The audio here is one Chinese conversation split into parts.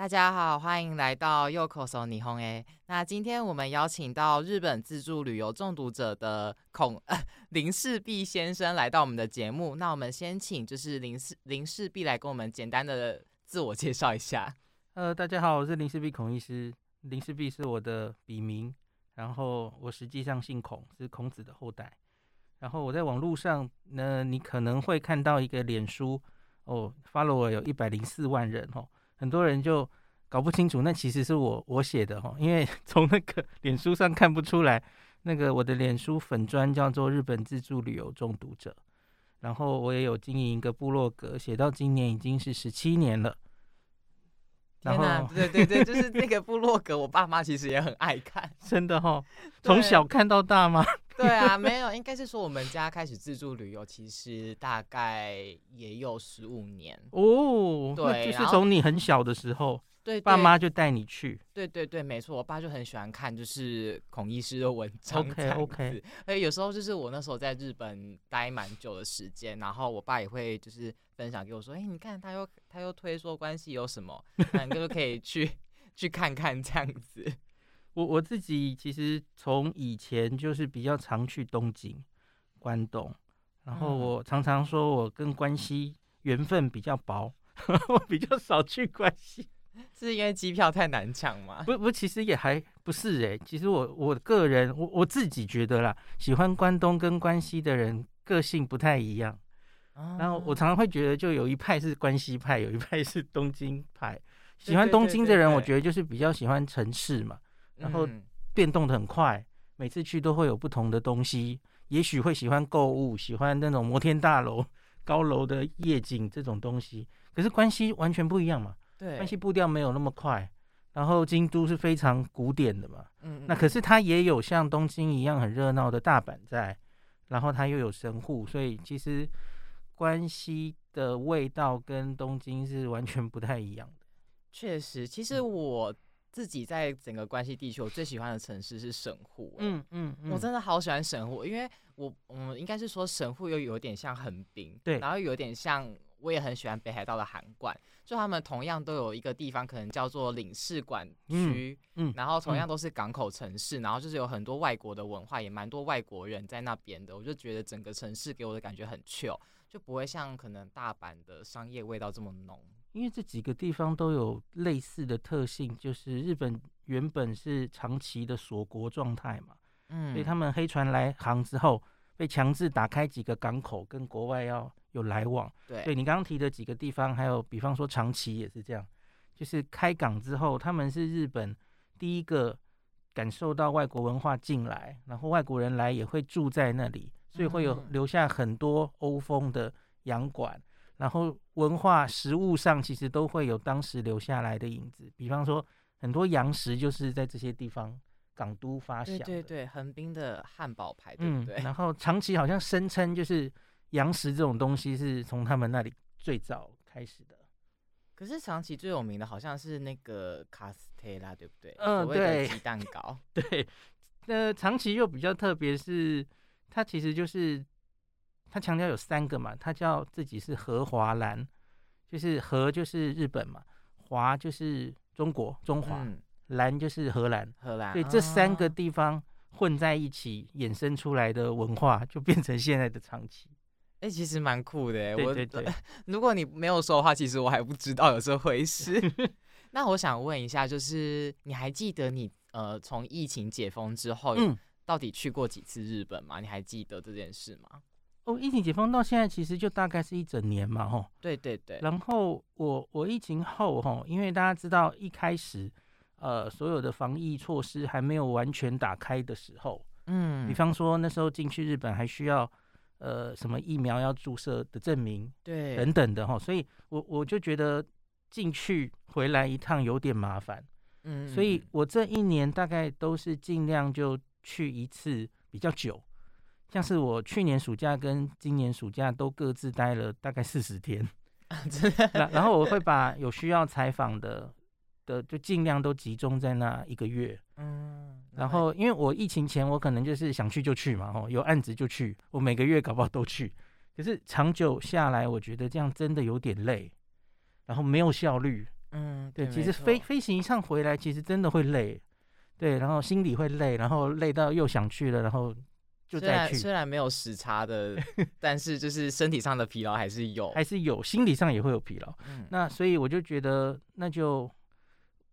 大家好，欢迎来到右口手霓虹 A。那今天我们邀请到日本自助旅游中毒者的孔、呃、林氏璧先生来到我们的节目。那我们先请就是林氏林氏璧来跟我们简单的自我介绍一下。呃，大家好，我是林氏璧孔医师。林氏璧是我的笔名，然后我实际上姓孔，是孔子的后代。然后我在网络上呢，你可能会看到一个脸书哦，follower 有一百零四万人哦。很多人就搞不清楚，那其实是我我写的哈，因为 从那个 脸书上看不出来，那个我的脸书粉砖叫做日本自助旅游中毒者，然后我也有经营一个部落格，写到今年已经是十七年了。天哪，对对对，就是那个部落格，我爸妈其实也很爱看，真的哈，从小看到大吗？对啊，没有，应该是说我们家开始自助旅游，其实大概也有十五年哦。对，就是从你很小的时候，对，爸妈就带你去。对对对，没错，我爸就很喜欢看，就是孔医师的文章。OK OK。所以有时候就是我那时候在日本待蛮久的时间，然后我爸也会就是分享给我说，哎，你看他又他又推说关系有什么，那你就可以去去看看这样子。我我自己其实从以前就是比较常去东京、关东，然后我常常说我跟关西缘分比较薄，我比较少去关西，是因为机票太难抢吗？不不，其实也还不是哎、欸，其实我我个人我我自己觉得啦，喜欢关东跟关西的人个性不太一样，然后我常常会觉得就有一派是关西派，有一派是东京派，喜欢东京的人，我觉得就是比较喜欢城市嘛。然后变动的很快，每次去都会有不同的东西。也许会喜欢购物，喜欢那种摩天大楼、高楼的夜景这种东西。可是关西完全不一样嘛，对，关西步调没有那么快。然后京都是非常古典的嘛，嗯，那可是它也有像东京一样很热闹的大阪在，然后它又有神户，所以其实关西的味道跟东京是完全不太一样的。确实，其实我。自己在整个关西地区，我最喜欢的城市是神户、欸嗯。嗯嗯，我真的好喜欢神户，因为我嗯，应该是说神户又有点像横滨，对，然后有点像，我也很喜欢北海道的函馆，就他们同样都有一个地方，可能叫做领事馆区，嗯，然后同样都是港口城市，然后就是有很多外国的文化，也蛮多外国人在那边的，我就觉得整个城市给我的感觉很 chill，就不会像可能大阪的商业味道这么浓。因为这几个地方都有类似的特性，就是日本原本是长期的锁国状态嘛，嗯，所以他们黑船来航之后，被强制打开几个港口，跟国外要有来往。对，对你刚刚提的几个地方，还有比方说长崎也是这样，就是开港之后，他们是日本第一个感受到外国文化进来，然后外国人来也会住在那里，所以会有留下很多欧风的洋馆。然后文化、食物上其实都会有当时留下来的影子，比方说很多洋食就是在这些地方港都发祥。对对对，横滨的汉堡排，对不对？嗯、然后长崎好像声称就是洋食这种东西是从他们那里最早开始的。可是长崎最有名的好像是那个卡斯特拉，对不对？嗯，对，鸡蛋糕。对，那长崎又比较特别，是它其实就是。他强调有三个嘛，他叫自己是和华兰，就是和就是日本嘛，华就是中国中华，兰、嗯、就是荷兰荷兰，对，这三个地方混在一起衍生出来的文化，就变成现在的长崎。哎、欸，其实蛮酷的，对对对。我 如果你没有说的话，其实我还不知道有这回事。那我想问一下，就是你还记得你呃从疫情解封之后，嗯、到底去过几次日本吗？你还记得这件事吗？哦，疫情解封到现在其实就大概是一整年嘛，吼。对对对。然后我我疫情后，吼，因为大家知道一开始，呃，所有的防疫措施还没有完全打开的时候，嗯，比方说那时候进去日本还需要，呃，什么疫苗要注射的证明，对，等等的，哈。所以我我就觉得进去回来一趟有点麻烦，嗯，所以我这一年大概都是尽量就去一次比较久。像是我去年暑假跟今年暑假都各自待了大概四十天，然然后我会 把有需要采访的的就尽量都集中在那一个月，嗯，然后因为我疫情前我可能就是想去就去嘛，哦，有案子就去，我每个月搞不好都去，可是长久下来，我觉得这样真的有点累，然后没有效率，嗯，对，其实飞飞行一趟回来，其实真的会累，对，然后心里会累，然后累到又想去了，然后就再去。虽然没有时差的，但是就是身体上的疲劳还是有，还是有，心理上也会有疲劳。嗯，那所以我就觉得，那就，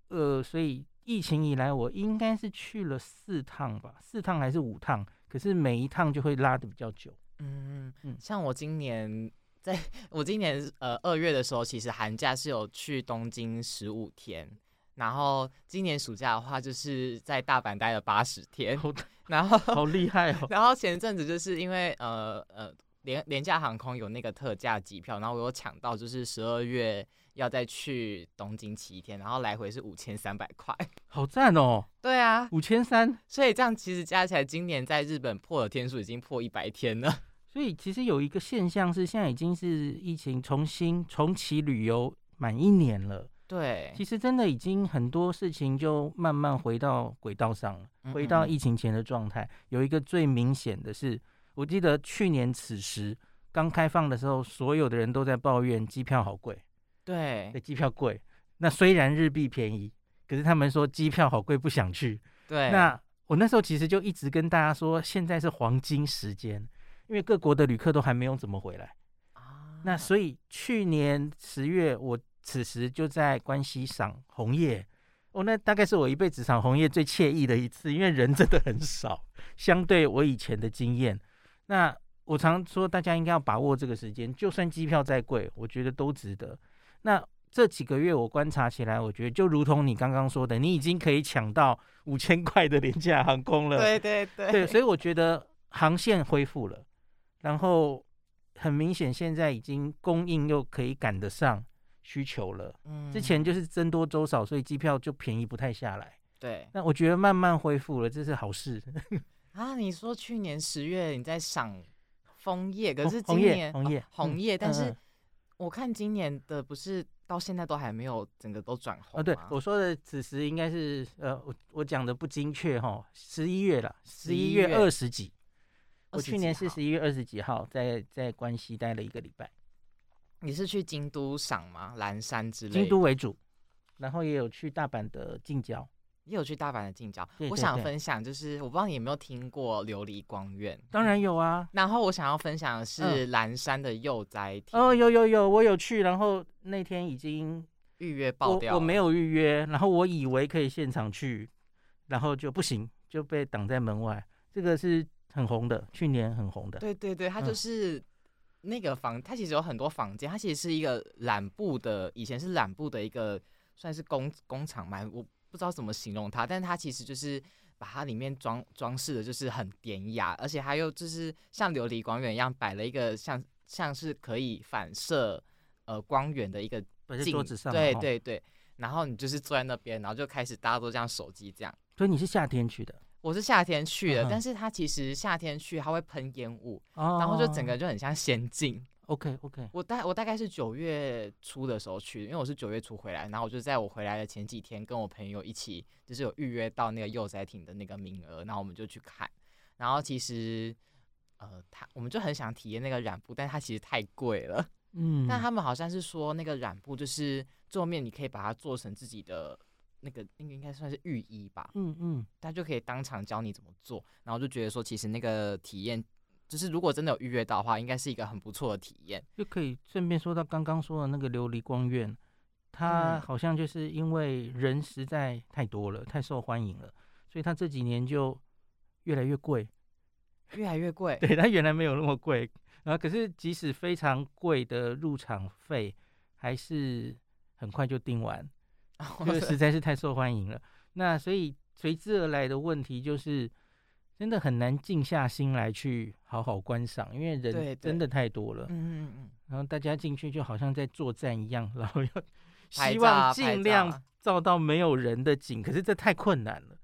呃，所以疫情以来，我应该是去了四趟吧，四趟还是五趟，可是每一趟就会拉的比较久。嗯嗯，像我今年。在 我今年呃二月的时候，其实寒假是有去东京十五天，然后今年暑假的话，就是在大阪待了八十天，然后好厉害哦。然后前阵子就是因为呃呃廉廉价航空有那个特价机票，然后我有抢到，就是十二月要再去东京七天，然后来回是五千三百块，好赞哦。对啊，五千三，所以这样其实加起来，今年在日本破的天数已经破一百天了。所以其实有一个现象是，现在已经是疫情重新重启旅游满一年了。对，其实真的已经很多事情就慢慢回到轨道上了，回到疫情前的状态。有一个最明显的是，我记得去年此时刚开放的时候，所有的人都在抱怨机票好贵。对，机票贵。那虽然日币便宜，可是他们说机票好贵，不想去。对，那我那时候其实就一直跟大家说，现在是黄金时间。因为各国的旅客都还没有怎么回来啊，那所以去年十月我此时就在关西赏红叶，哦，那大概是我一辈子赏红叶最惬意的一次，因为人真的很少，相对我以前的经验。那我常说大家应该要把握这个时间，就算机票再贵，我觉得都值得。那这几个月我观察起来，我觉得就如同你刚刚说的，你已经可以抢到五千块的廉价航空了。对对对，对，所以我觉得航线恢复了。然后很明显，现在已经供应又可以赶得上需求了。嗯，之前就是僧多粥少，所以机票就便宜不太下来。对，那我觉得慢慢恢复了，这是好事。啊，你说去年十月你在赏枫叶，可是今年红叶红叶，但是我看今年的不是到现在都还没有整个都转红。啊，对，我说的此时应该是呃，我我讲的不精确哈，十一月了，十一月二十几。我去年是十一月二十几号在在关西待了一个礼拜。你是去京都赏吗？岚山之类？京都为主，然后也有去大阪的近郊，也有去大阪的近郊。我想分享，就是我不知道你有没有听过琉璃光院？当然有啊。然后我想要分享的是岚山的柚斋亭。哦，有有有，我有去，然后那天已经预约爆掉，我没有预约，然后我以为可以现场去，然后就不行，就被挡在门外。这个是。很红的，去年很红的。对对对，它就是那个房，嗯、它其实有很多房间，它其实是一个染布的，以前是染布的一个算是工工厂嘛，我不知道怎么形容它，但它其实就是把它里面装装饰的，就是很典雅，而且它又就是像琉璃光源一样摆了一个像像是可以反射呃光源的一个桌子上，对对对，然后你就是坐在那边，然后就开始大家都这样手机这样。所以你是夏天去的？我是夏天去的，uh. 但是它其实夏天去它会喷烟雾，oh. 然后就整个就很像仙境。OK OK，我大我大概是九月初的时候去的，因为我是九月初回来，然后我就在我回来的前几天跟我朋友一起，就是有预约到那个幼崽艇的那个名额，然后我们就去看。然后其实呃，他我们就很想体验那个染布，但是它其实太贵了。嗯，但他们好像是说那个染布就是桌面，你可以把它做成自己的。那个那个应该算是御医吧，嗯嗯，他就可以当场教你怎么做，然后就觉得说，其实那个体验，就是如果真的有预约到的话，应该是一个很不错的体验。就可以顺便说到刚刚说的那个琉璃光院，它好像就是因为人实在太多了，太受欢迎了，所以它这几年就越来越贵，越来越贵。对，它原来没有那么贵，然后可是即使非常贵的入场费，还是很快就订完。这个 实在是太受欢迎了，那所以随之而来的问题就是，真的很难静下心来去好好观赏，因为人真的太多了。嗯嗯嗯。然后大家进去就好像在作战一样，然后要 希望尽量照到没有人的景，可是这太困难了。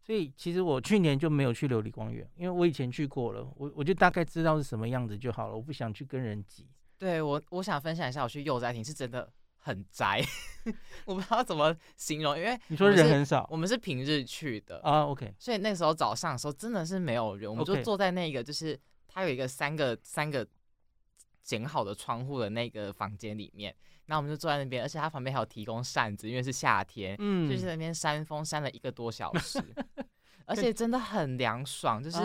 所以其实我去年就没有去琉璃光院，因为我以前去过了，我我就大概知道是什么样子就好了，我不想去跟人挤。对我，我想分享一下，我去幼崽亭是真的。很宅，我不知道怎么形容，因为你说人很少，我们是平日去的啊，OK，所以那时候早上的时候真的是没有人，我们就坐在那个就是它有一个三个三个剪好的窗户的那个房间里面，然后我们就坐在那边，而且它旁边还有提供扇子，因为是夏天，嗯，就是在那边扇风扇了一个多小时，而且真的很凉爽，就是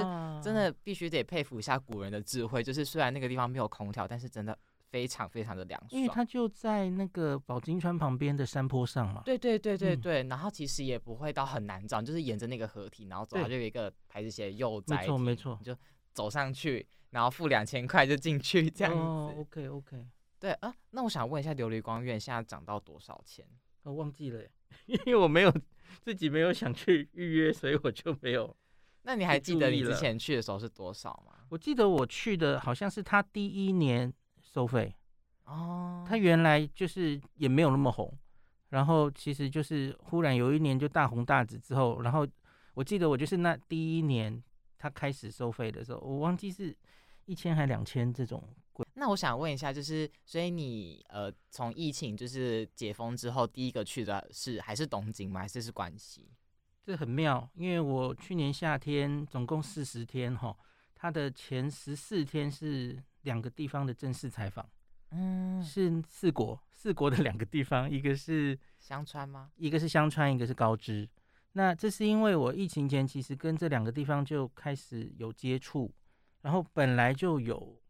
真的必须得佩服一下古人的智慧，就是虽然那个地方没有空调，但是真的非常非常的凉爽，因为它就在那个宝金川旁边的山坡上嘛，对对对对对，然后其实也不会到很难找，就是沿着那个河堤，然后走，它就有一个牌子写幼崽，没错没错，你就走上去，然后付两千块就进去这样子，哦，OK OK。对啊，那我想问一下，琉璃光院现在涨到多少钱？我忘记了，因为我没有自己没有想去预约，所以我就没有。那你还记得你之前去的时候是多少吗？我记得我去的好像是他第一年收费哦，他原来就是也没有那么红，然后其实就是忽然有一年就大红大紫之后，然后我记得我就是那第一年他开始收费的时候，我忘记是一千还两千这种。那我想问一下，就是所以你呃从疫情就是解封之后，第一个去的是还是东京吗？还是是关西？这很妙，因为我去年夏天总共四十天哈，他的前十四天是两个地方的正式采访，嗯，是四国四国的两个地方，一个是香川吗？一个是香川，一个是高知。那这是因为我疫情前其实跟这两个地方就开始有接触，然后本来就有。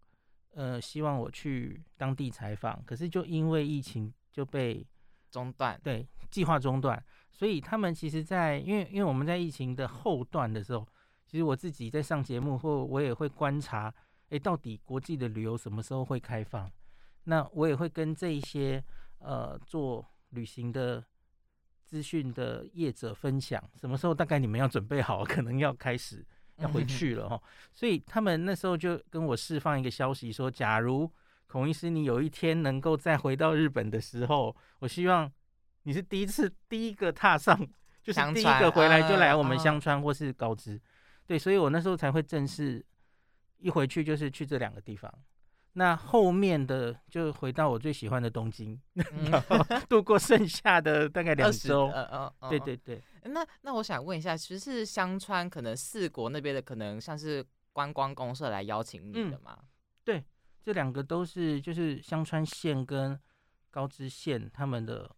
呃，希望我去当地采访，可是就因为疫情就被中断，对，计划中断。所以他们其实在，在因为因为我们在疫情的后段的时候，其实我自己在上节目后我也会观察，哎，到底国际的旅游什么时候会开放？那我也会跟这一些呃做旅行的资讯的业者分享，什么时候大概你们要准备好，可能要开始。要回去了哈，所以他们那时候就跟我释放一个消息说，假如孔医师你有一天能够再回到日本的时候，我希望你是第一次第一个踏上，就是第一个回来就来我们香川或是高知，对，所以我那时候才会正式一回去就是去这两个地方。那后面的就回到我最喜欢的东京，嗯、度过剩下的大概两周。嗯嗯嗯，对对对。那那我想问一下，其实是香川可能四国那边的可能像是观光公社来邀请你的吗？嗯、对，这两个都是就是香川县跟高知县他们的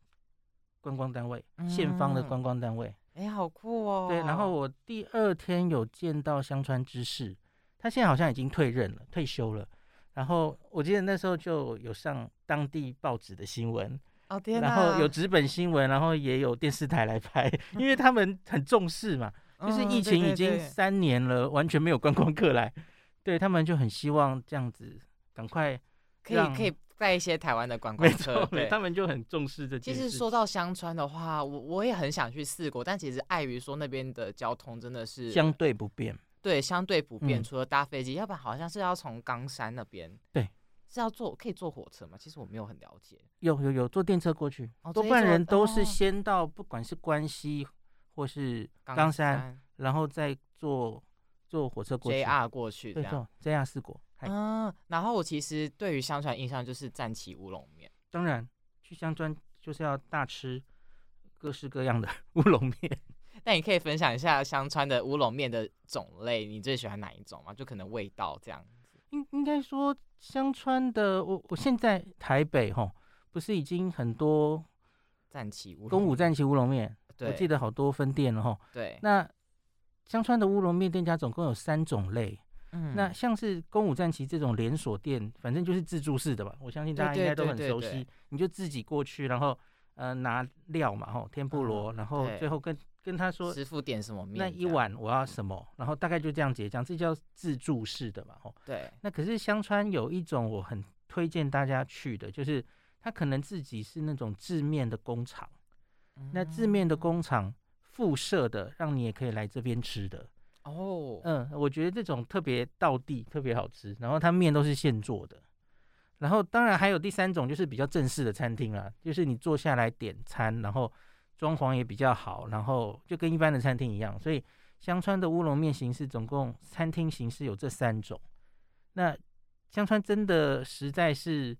观光单位，县、嗯、方的观光单位。哎、欸，好酷哦。对，然后我第二天有见到香川知事，他现在好像已经退任了，退休了。然后我记得那时候就有上当地报纸的新闻，哦天，然后有纸本新闻，然后也有电视台来拍，因为他们很重视嘛，就是疫情已经三年了，完全没有观光客来，对他们就很希望这样子赶快可以可以带一些台湾的观光车，对，他们就很重视这件事。其实说到香川的话，我我也很想去四国，但其实碍于说那边的交通真的是相对不便。对，相对不便，除了搭飞机，嗯，要不然好像是要从冈山那边，对，是要坐，可以坐火车吗？其实我没有很了解。有有有，坐电车过去，哦，多半人都是先到，不管是关西或是冈山，然后再坐坐火车过去，JR 过去，对，JR 四国。嗯，然后我其实对于香川印象就是战旗乌龙面，当然去香川就是要大吃各式各样的 乌龙面。那你可以分享一下香川的乌龙面的种类，你最喜欢哪一种吗？就可能味道这样子。应应该说香川的，我我现在台北吼，不是已经很多战旗乌宫武战旗乌龙面，我记得好多分店了齁。对。那香川的乌龙面店家总共有三种类。嗯。那像是宫武战旗这种连锁店，反正就是自助式的吧，我相信大家应该都很熟悉。你就自己过去，然后呃拿料嘛吼，天妇罗，然后最后跟。跟他说师傅点什么面，那一碗我要什么，然后大概就这样结账，这叫自助式的嘛，吼。对。那可是香川有一种我很推荐大家去的，就是他可能自己是那种制面的工厂，嗯，那制面的工厂附设的，让你也可以来这边吃的。哦。嗯，我觉得这种特别道地，特别好吃，然后它面都是现做的。然后当然还有第三种，就是比较正式的餐厅啦，就是你坐下来点餐，然后。装潢也比较好，然后就跟一般的餐厅一样，所以香川的乌龙面形式总共餐厅形式有这三种。那香川真的实在是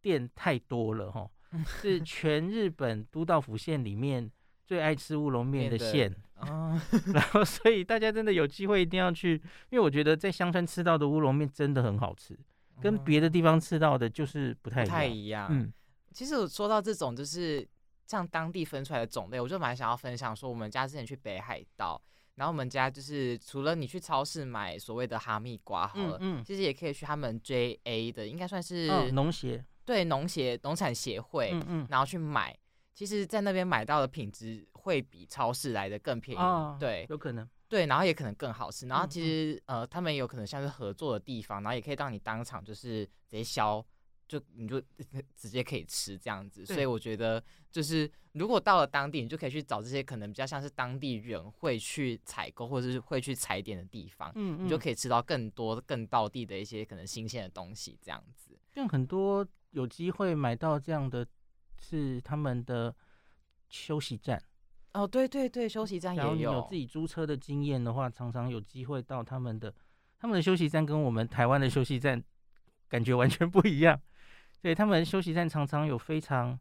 店太多了哈，是全日本都道府县里面最爱吃乌龙面的县啊。然后所以大家真的有机会一定要去，因为我觉得在香川吃到的乌龙面真的很好吃，跟别的地方吃到的就是不太一样。不太一样。嗯。其实我说到这种，就是像当地分出来的种类，我就蛮想要分享说，我们家之前去北海道，然后我们家就是除了你去超市买所谓的哈密瓜好了，嗯，嗯，其实也可以去他们 JA 的，应该算是农协，对，农协农产协会，嗯嗯，然后去买，其实，在那边买到的品质会比超市来的更便宜，哦、对，有可能。对，然后也可能更好吃。然后其实，嗯、呃，他们也有可能像是合作的地方，然后也可以让你当场就是直接削，就你就 直接可以吃这样子。所以我觉得，就是如果到了当地，你就可以去找这些可能比较像是当地人会去采购或者是会去踩点的地方，嗯，嗯，你就可以吃到更多更到地的一些可能新鲜的东西这样子。像很多有机会买到这样的，是他们的休息站。哦，对对对，休息站也有。有自己租车的经验的话，常常有机会到他们的，他们的休息站跟我们台湾的休息站感觉完全不一样。对，他们休息站常常有非常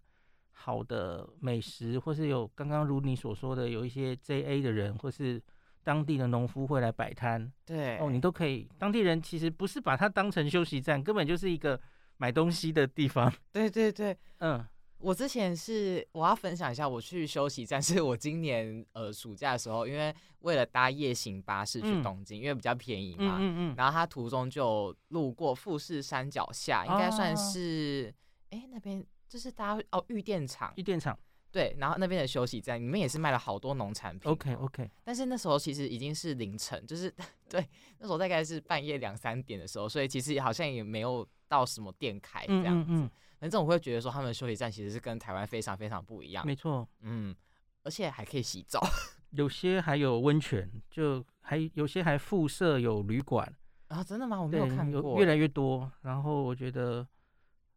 好的美食，或是有刚刚如你所说的，有一些 JA 的人或是当地的农夫会来摆摊。对，哦，你都可以。当地人其实不是把它当成休息站，根本就是一个买东西的地方。对对对，嗯。我之前是我要分享一下，我去休息站 是我今年呃暑假的时候，因为为了搭夜行巴士去东京，嗯、因为比较便宜嘛，嗯嗯。嗯、然后他途中就路过富士山脚下，应该算是哎、哦、那边就是搭哦玉电厂，玉电厂。对，然后那边的休息站里面也是卖了好多农产品。OK OK，但是那时候其实已经是凌晨，就是对那时候大概是半夜两三点的时候，所以其实好像也没有到什么店开这样子。反正我会觉得说，他们的休息站其实是跟台湾非常非常不一样。没错，嗯，而且还可以洗澡，有些还有温泉，就还有些还附设有旅馆啊。真的吗？我没有看过。越来越多，然后我觉得，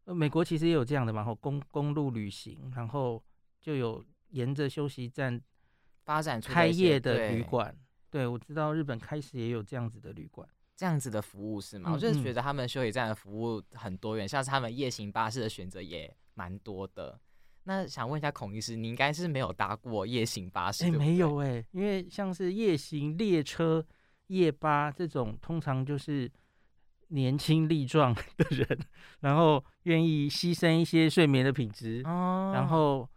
呃，美国其实也有这样的嘛，然后公公路旅行，然后就有沿着休息站发展出开业的旅馆。对，我知道日本开始也有这样子的旅馆。这样子的服务是吗？嗯、我就是觉得他们休息站的服务很多元，嗯、像是他们夜行巴士的选择也蛮多的。那想问一下孔医师，你应该是没有搭过夜行巴士？哎、欸，对对没有哎、欸，因为像是夜行列车、夜巴这种，通常就是年轻力壮的人，然后愿意牺牲一些睡眠的品质，哦、然后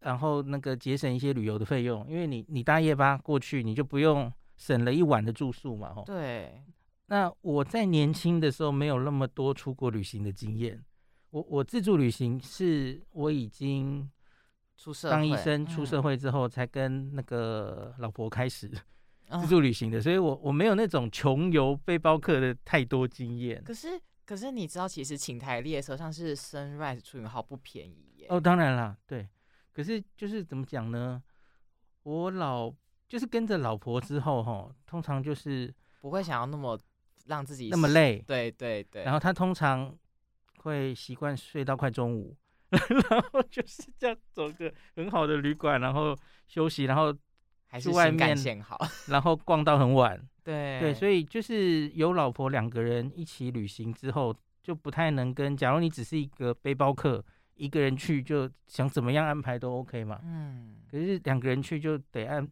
然后那个节省一些旅游的费用，因为你你搭夜巴过去，你就不用省了一晚的住宿嘛，吼。对。那我在年轻的时候没有那么多出国旅行的经验，我我自助旅行是我已经出社当医生出社会之后才跟那个老婆开始自助旅行的，所以我我没有那种穷游背包客的太多经验。可是可是你知道，其实寝台列车像是 Sunrise 出云号不便宜耶。哦，当然啦，对。可是就是怎么讲呢？我老就是跟着老婆之后哈，通常就是不会想要那么。让自己那么累，对对对。然后他通常会习惯睡到快中午，然后就是这样走个很好的旅馆，然后休息，然后去外面，然后逛到很晚。对对，所以就是有老婆两个人一起旅行之后，就不太能跟。假如你只是一个背包客，一个人去就想怎么样安排都 OK 嘛。嗯。可是两个人去就得按。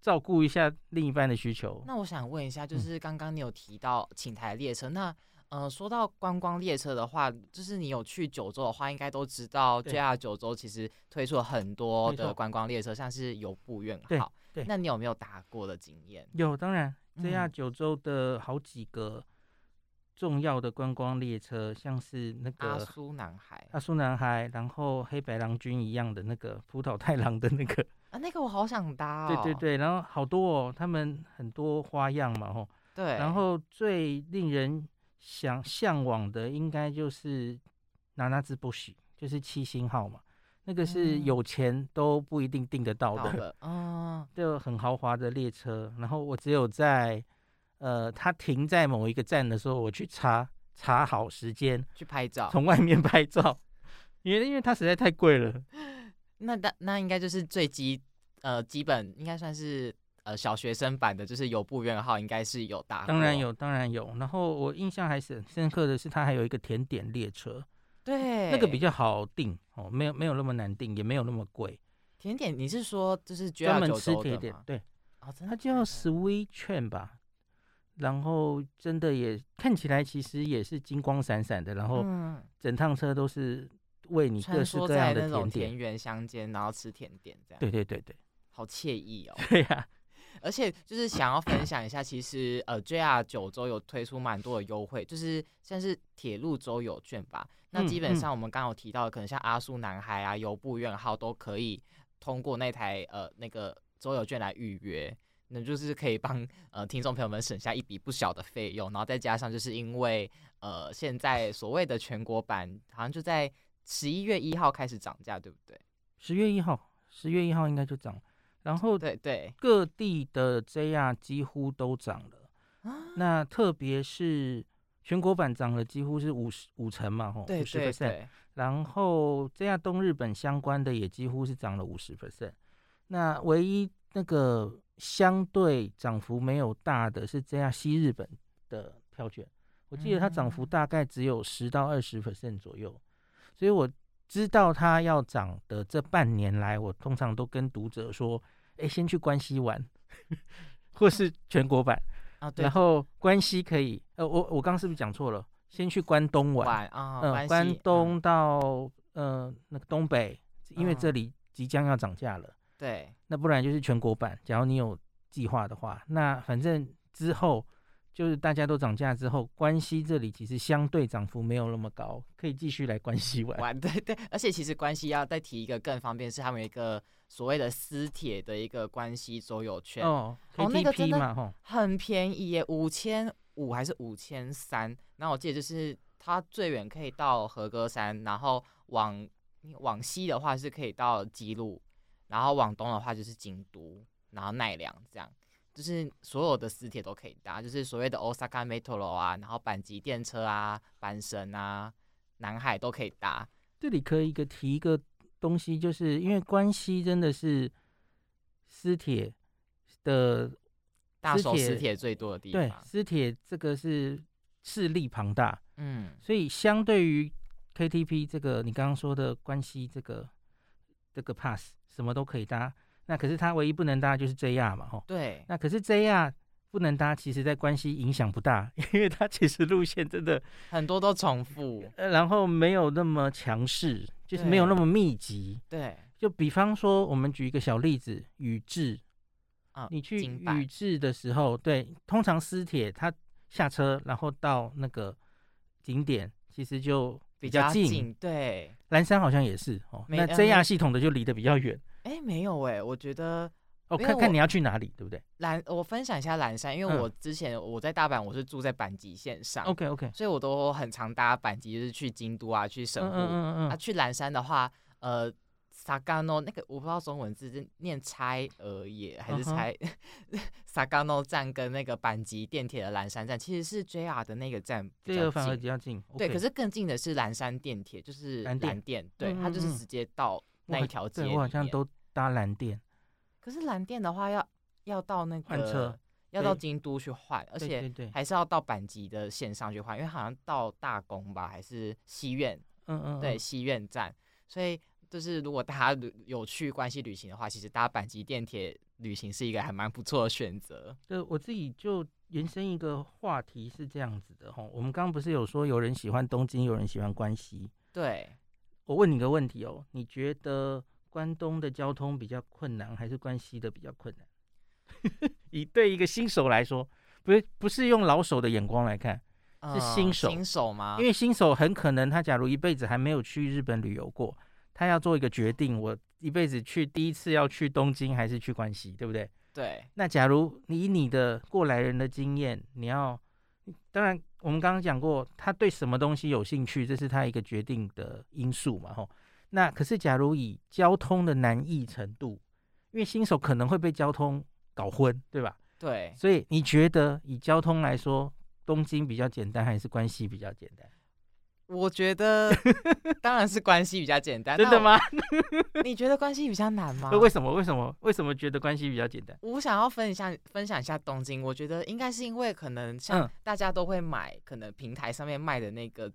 照顾一下另一半的需求。那我想问一下，就是刚刚你有提到请台列车，嗯、那呃，说到观光列车的话，就是你有去九州的话，应该都知道 JR 九州其实推出了很多的观光列车，像是游步院号。对，那你有没有搭过的经验？有，当然，JR 九州的好几个重要的观光列车，像是那个阿苏男孩、阿苏男孩，然后黑白郎君一样的那个浦岛太郎的那个。啊，那个我好想搭哦。对对对，然后好多哦，他们很多花样嘛，吼。对。然后最令人想向往的，应该就是那那兹布许，就是七星号嘛。那个是有钱都不一定订得到的。嗯。就很豪华的列车，然后我只有在呃，它停在某一个站的时候，我去查查好时间去拍照，从外面拍照，因为因为它实在太贵了。那那那应该就是最基呃基本应该算是呃小学生版的，就是有部院号应该是有搭。当然有，当然有。然后我印象还是很深刻的是，它还有一个甜点列车，对，那个比较好订哦，没有没有那么难订，也没有那么贵。甜点你是说就是专门吃甜点？对，它叫 Sweet Train 吧。然后真的也看起来其实也是金光闪闪的，然后整趟车都是。喂你各式各样的甜点，田园乡间，然后吃甜点这样。对对对对，好惬意哦。对呀、啊，而且就是想要分享一下，其实呃，JR 九州有推出蛮多的优惠，就是像是铁路周游券吧。那基本上我们刚刚有提到的，可能像阿苏男孩啊、由布院号都可以通过那台呃那个周游券来预约。那就是可以帮呃听众朋友们省下一笔不小的费用，然后再加上就是因为呃现在所谓的全国版好像就在十一月一号开始涨价，对不对？十月一号，十月一号应该就涨，然后对对，各地的 JR 几乎都涨了，啊、那特别是全国版涨了几乎是五十五成嘛，吼，五十 percent，然后 JR 东日本相关的也几乎是涨了五十 percent，那唯一那个。相对涨幅没有大的是 JR，西日本的票券，我记得它涨幅大概只有十到二十 percent 左右，所以我知道它要涨的这半年来，我通常都跟读者说，哎，先去关西玩，或是全国版啊，然后关西可以，呃，我我刚刚是不是讲错了？先去关东玩啊，嗯，关东到呃那个东北，因为这里即将要涨价了。对，那不然就是全国版。假如你有计划的话，那反正之后就是大家都涨价之后，关西这里其实相对涨幅没有那么高，可以继续来关西玩。玩 对对，而且其实关西要再提一个更方便，是他们有一个所谓的私铁的一个关西周游券哦，哦，那个真的很便宜耶，五千五还是五千三？那我记得就是它最远可以到和歌山，然后往往西的话是可以到姬路。然后往东的话就是京都，然后奈良这样，就是所有的私铁都可以搭，就是所谓的 Osaka Metro 啊，然后阪急电车啊、阪神啊、南海都可以搭。这里可以一个提一个东西，就是因为关西真的是私铁的大手私铁最多的地方，对，私铁这个是势力庞大，嗯，所以相对于 KTP 这个你刚刚说的关西这个这个 pass。什么都可以搭，那可是它唯一不能搭就是 JR 嘛，吼。对。那可是 JR 不能搭，其实在关系影响不大，因为它其实路线真的很多都重复，呃，然后没有那么强势，就是没有那么密集。对。就比方说，我们举一个小例子，宇治啊，你去宇治的时候，对，通常私铁它下车，然后到那个景点，其实就比较近。近对。蓝山好像也是哦，那 JR 系统的就离得比较远。哎、欸，没有哎、欸，我觉得哦，看看你要去哪里，对不对？蓝，我分享一下蓝山，因为我之前我在大阪，我是住在阪急线上，OK OK，所以我都很常搭阪急，就是去京都啊，去神户。嗯嗯嗯嗯。啊，去蓝山的话，呃，Sagano 那个我不知道中文字是念拆而也还是拆、uh huh.，Sagano 站跟那个阪急电铁的蓝山站其实是 JR 的那个站比较近，反而比较近。对.可是更近的是蓝山电铁，就是蓝电，电对，它就是直接到。那一条街，我好像都搭蓝电，可是蓝电的话要要到那个换车，要到京都去换，而且还是要到阪急的线上去换，因为好像到大宫吧，还是西苑，嗯，嗯嗯，对，西苑站，所以就是如果大家有去关西旅行的话，其实搭阪急电铁旅行是一个还蛮不错的选择。对，我自己就延伸一个话题是这样子的哈，我们刚刚不是有说有人喜欢东京，有人喜欢关西，对。我问你个问题哦，你觉得关东的交通比较困难，还是关西的比较困难？以对一个新手来说，不是不是用老手的眼光来看，是新手。呃、新手吗？因为新手很可能他假如一辈子还没有去日本旅游过，他要做一个决定，我一辈子去第一次要去东京还是去关西，对不对？对。那假如你以你的过来人的经验，你要当然。我们刚刚讲过，他对什么东西有兴趣，这是他一个决定的因素嘛，吼。那可是，假如以交通的难易程度，因为新手可能会被交通搞昏，对吧？对。所以你觉得以交通来说，东京比较简单，还是关西比较简单？我觉得 当然是关系比较简单，真的吗？你觉得关系比较难吗？为什么？为什么？为什么觉得关系比较简单？我想要分享分享一下东京，我觉得应该是因为可能像大家都会买，可能平台上面卖的那个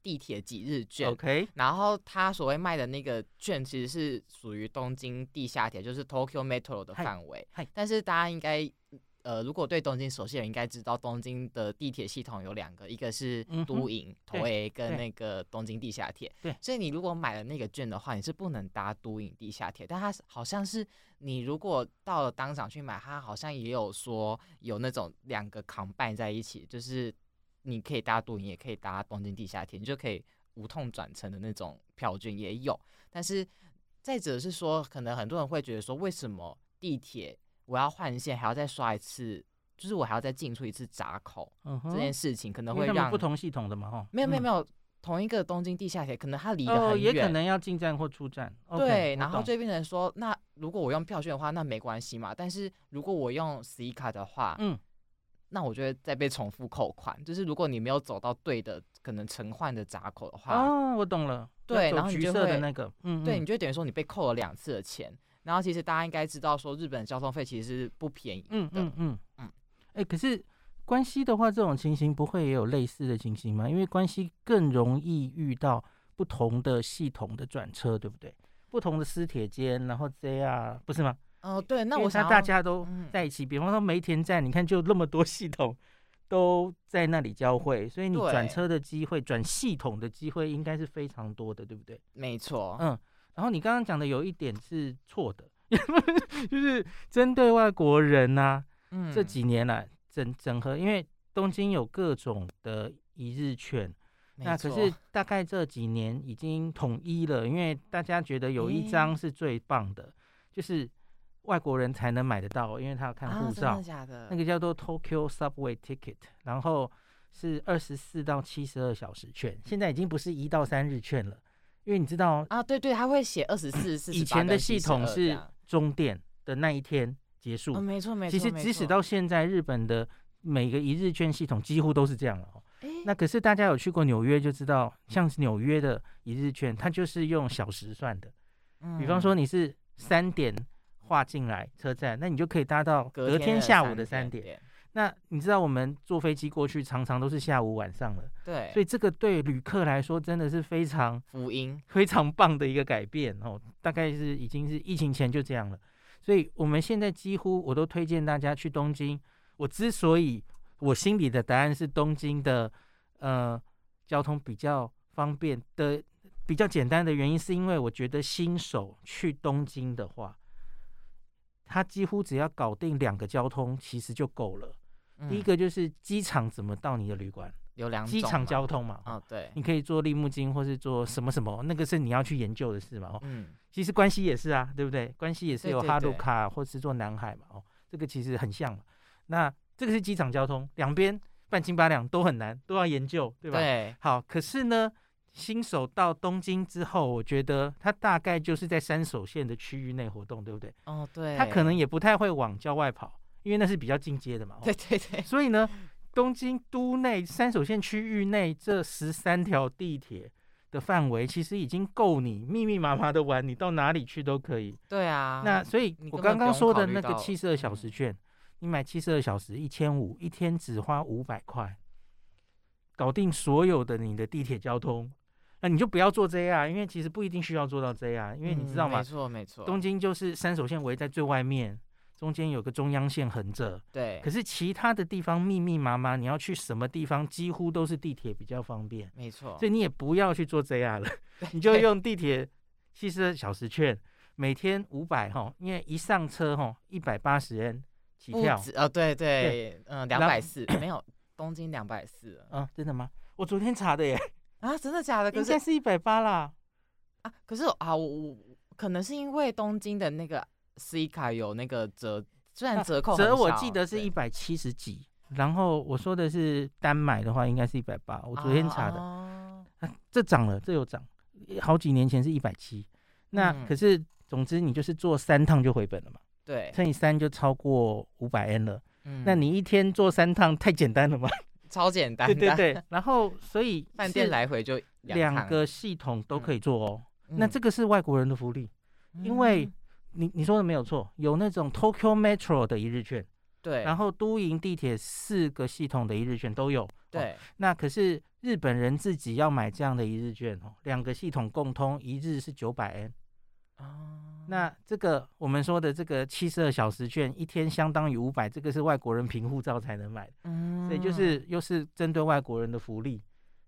地铁几日券，OK，然后他所谓卖的那个券其实是属于东京地下铁，就是 Tokyo Metro 的范围，但是大家应该。呃，如果对东京熟悉的人应该知道，东京的地铁系统有两个，一个是都营、都 A 跟那个东京地下铁。对，所以你如果买了那个券的话，你是不能搭都营地下铁。但它好像是你如果到了当场去买，它好像也有说有那种两个 combine 在一起，就是你可以搭都营，也可以搭东京地下铁，你就可以无痛转乘的那种票券也有。但是再者是说，可能很多人会觉得说，为什么地铁？我要换线，还要再刷一次，就是我还要再进出一次闸口，嗯、这件事情可能会让不同系统的嘛，哈，没有没有没有，嗯、同一个东京地下铁，可能它离得很远，哦，也可能要进站或出站，对，okay, 然后就变成说，那如果我用票券的话，那没关系嘛，但是如果我用 Suica 的话，嗯，那我觉得再被重复扣款，就是如果你没有走到对的可能乘换的闸口的话，哦，我懂了，对，然后橘色的那个，嗯，对，你就等于说你被扣了两次的钱。然后其实大家应该知道，说日本交通费其实是不便宜的。嗯嗯嗯嗯。哎、欸，可是关西的话，这种情形不会也有类似的情形吗？因为关西更容易遇到不同的系统的转车，对不对？不同的私铁间，然后 JR 不是吗？哦，对，那我想大家都在一起。嗯、比方说梅田站，你看就那么多系统都在那里交汇，所以你转车的机会、转系统的机会应该是非常多的，对不对？没错。嗯。然后你刚刚讲的有一点是错的，就是针对外国人呐、啊，嗯，这几年来整整合，因为东京有各种的一日券，那可是大概这几年已经统一了，因为大家觉得有一张是最棒的，就是外国人才能买得到，因为他要看护照，啊、的的那个叫做 Tokyo Subway Ticket，然后是二十四到七十二小时券，现在已经不是一到三日券了。因为你知道啊，对对，他会写二十四、四十八。以前的系统是终点的那一天结束，哦、没错没错。其实即使到现在，日本的每个一日券系统几乎都是这样那可是大家有去过纽约就知道，像是纽约的一日券，它就是用小时算的。嗯、比方说你是三点划进来车站，那你就可以搭到隔天下午的三点。那你知道我们坐飞机过去常常都是下午晚上了，对，所以这个对旅客来说真的是非常福音，非常棒的一个改变哦。大概是已经是疫情前就这样了，所以我们现在几乎我都推荐大家去东京。我之所以我心里的答案是东京的，呃，交通比较方便的、比较简单的原因，是因为我觉得新手去东京的话，他几乎只要搞定两个交通，其实就够了。第一个就是机场怎么到你的旅馆？有两种机场交通嘛？啊，对，你可以坐立木金或是坐什么什么，那个是你要去研究的事嘛。哦，嗯，其实关西也是啊，对不对？关西也是有哈鲁卡或是坐南海嘛。哦，这个其实很像嘛。那这个是机场交通，两边半斤八两都很难，都要研究，对吧？对。好，可是呢，新手到东京之后，我觉得他大概就是在三手线的区域内活动，对不对？哦，对。他可能也不太会往郊外跑。因为那是比较进阶的嘛，对对对，所以呢，东京都内三手线区域内这十三条地铁的范围，其实已经够你密密麻麻的玩，你到哪里去都可以。对啊，那所以我刚刚说的那个七十二小时券，你买七十二小时一千五，一天只花五百块，搞定所有的你的地铁交通，那你就不要做 JR，因为其实不一定需要做到 JR，因为你知道吗？没错没错，东京就是三手线围在最外面。中间有个中央线横着，对。可是其他的地方密密麻麻，你要去什么地方，几乎都是地铁比较方便。没错。所以你也不要去做 JR 了，你就用地铁七十二小时券，每天五百哈，因为一上车哈一百八十元起跳。哦，对对，嗯，两百四，没有东京两百四。嗯，真的吗？我昨天查的耶。啊，真的假的？应该是一百八啦。啊，可是啊，我我可能是因为东京的那个。C 卡有那个折，虽然折扣折我记得是一百七十几，然后我说的是单买的话应该是一百八，我昨天查的，啊啊、这涨了，这有涨，好几年前是一百七，那、嗯、可是总之你就是做三趟就回本了嘛，对，乘以三就超过五百 N 了，嗯，那你一天做三趟太简单了吗？超简单，对对对，然后所以饭店来回就两个系统都可以做哦，嗯、那这个是外国人的福利，嗯、因为。你你说的没有错，有那种 Tokyo Metro 的一日券，对，然后都营地铁四个系统的一日券都有，对、哦。那可是日本人自己要买这样的一日券哦，两个系统共通，一日是九百 N。哦。那这个我们说的这个七十二小时券，一天相当于五百，这个是外国人凭护照才能买的，嗯，所以就是又是针对外国人的福利。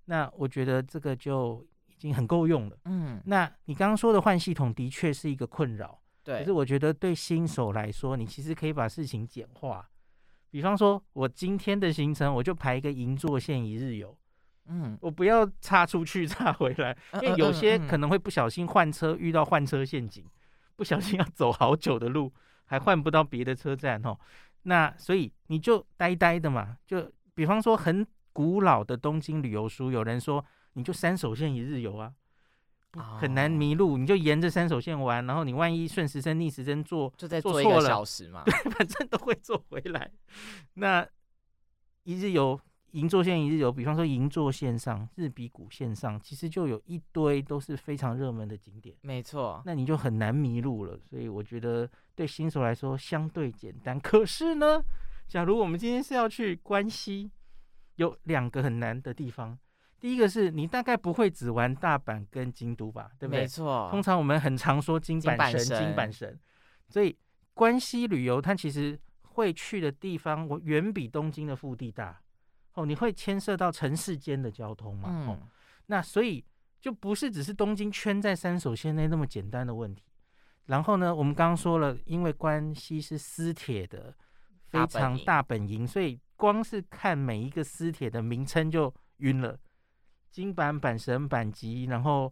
那我觉得这个就已经很够用了，嗯。那你刚刚说的换系统的确是一个困扰，对。可是我觉得对新手来说，你其实可以把事情简化。比方说，我今天的行程我就排一个银座线一日游，嗯，我不要插出去插回来，因为有些可能会不小心换车遇到换车陷阱。不小心要走好久的路，还换不到别的车站哦。那所以你就呆呆的嘛，就比方说很古老的东京旅游书，有人说你就三手线一日游啊，很难迷路，你就沿着三手线玩，然后你万一顺时针逆时针做，就在坐一个小时嘛，对，反正都会做回来。那一日游。银座线一日游，比方说银座线上、日比谷线上，其实就有一堆都是非常热门的景点。没错，那你就很难迷路了。所以我觉得对新手来说相对简单。可是呢，假如我们今天是要去关西，有两个很难的地方。第一个是你大概不会只玩大阪跟京都吧，对不对？没错。通常我们很常说京阪神、京阪神，所以关西旅游它其实会去的地方，我远比东京的腹地大。哦，你会牵涉到城市间的交通嘛？嗯、哦，那所以就不是只是东京圈在三手线内那么简单的问题。然后呢，我们刚刚说了，因为关西是私铁的非常大本营，所以光是看每一个私铁的名称就晕了，京阪、阪神、阪急，然后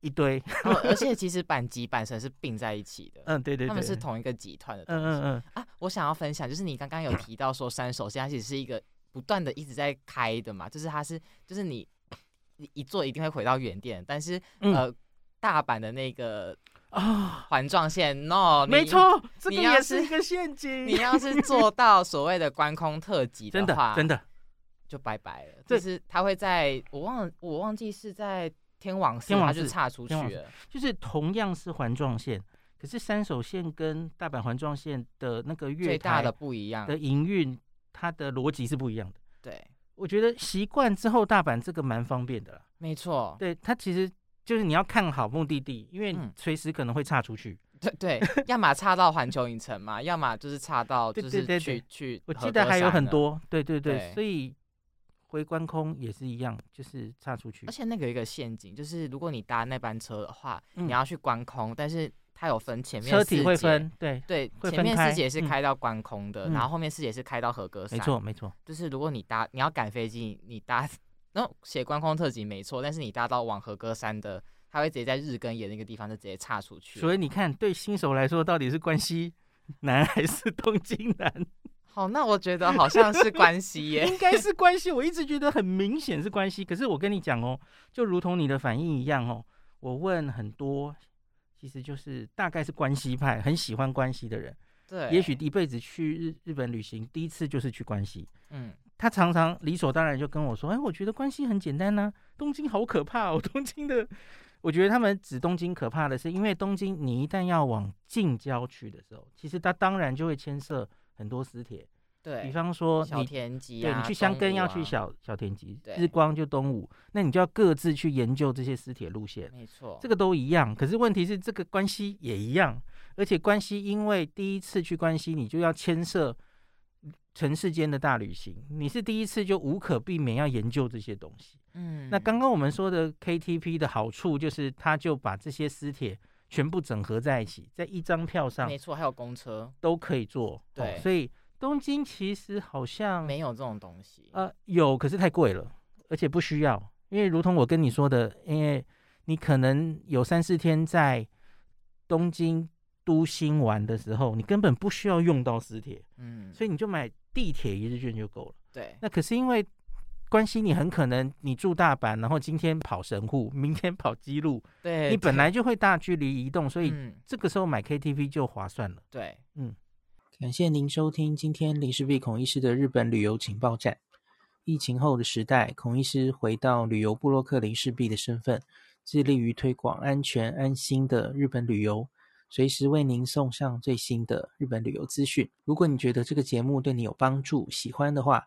一堆。哦、而且其实阪急、阪神是并在一起的。嗯，对对对，他们是同一个集团的东西。嗯嗯嗯。啊，我想要分享，就是你刚刚有提到说三手线，它其实是一个。不断的一直在开的嘛，就是它是，就是你你一做一定会回到原点，但是、嗯、呃，大阪的那个啊环状线，no，没错，这个也是一个陷阱。你要是做到所谓的关空特辑 的话，真的真的就拜拜了。就是他会在我忘了，我忘记是在天王寺，它就岔出去了。就是同样是环状线，可是三手线跟大阪环状线的那个月最大的不一样的营运。它的逻辑是不一样的。对，我觉得习惯之后，大阪这个蛮方便的啦。没错，对，它其实就是你要看好目的地，因为随时可能会岔出去。对对，要么岔到环球影城嘛，要么就是岔到就是去去。我记得还有很多，对对对，所以回关空也是一样，就是岔出去。而且那个有一个陷阱，就是如果你搭那班车的话，你要去关空，但是。它有分前面车体会分，对对，前面四节是开到关空的，嗯、然后后面四节是开到和歌山。没错没错，就是如果你搭你要赶飞机，你搭那写关空特急没错，但是你搭到往和歌山的，它会直接在日根野那个地方就直接岔出去。所以你看，对新手来说，到底是关西 南还是东京难？好，那我觉得好像是关系 耶，应该是关系。我一直觉得很明显是关系，可是我跟你讲哦，就如同你的反应一样哦，我问很多。其实就是大概是关系派，很喜欢关系的人。对，也许一辈子去日日本旅行，第一次就是去关系。嗯，他常常理所当然就跟我说：“哎，我觉得关系很简单呐，东京好可怕哦。东京的，我觉得他们指东京可怕的是，因为东京你一旦要往近郊去的时候，其实它当然就会牵涉很多私铁。”对，比方说小田急、啊，对你去香根要去小、啊、小田急，日光就东武，那你就要各自去研究这些私铁路线。没错，这个都一样。可是问题是，这个关系也一样，而且关系因为第一次去关西，你就要牵涉城市间的大旅行，你是第一次就无可避免要研究这些东西。嗯，那刚刚我们说的 KTP 的好处就是，它就把这些私铁全部整合在一起，在一张票上，没错，还有公车都可以坐。对，哦、所以。东京其实好像没有这种东西，呃，有，可是太贵了，而且不需要，因为如同我跟你说的，因为你可能有三四天在东京都心玩的时候，你根本不需要用到私铁，嗯，所以你就买地铁一日券就够了。对，那可是因为关系，你很可能你住大阪，然后今天跑神户，明天跑基路，对，你本来就会大距离移动，所以这个时候买 KTV 就划算了。对，嗯。感谢您收听今天林氏璧孔医师的日本旅游情报站。疫情后的时代，孔医师回到旅游部落客林氏璧的身份，致力于推广安全安心的日本旅游，随时为您送上最新的日本旅游资讯。如果你觉得这个节目对你有帮助，喜欢的话，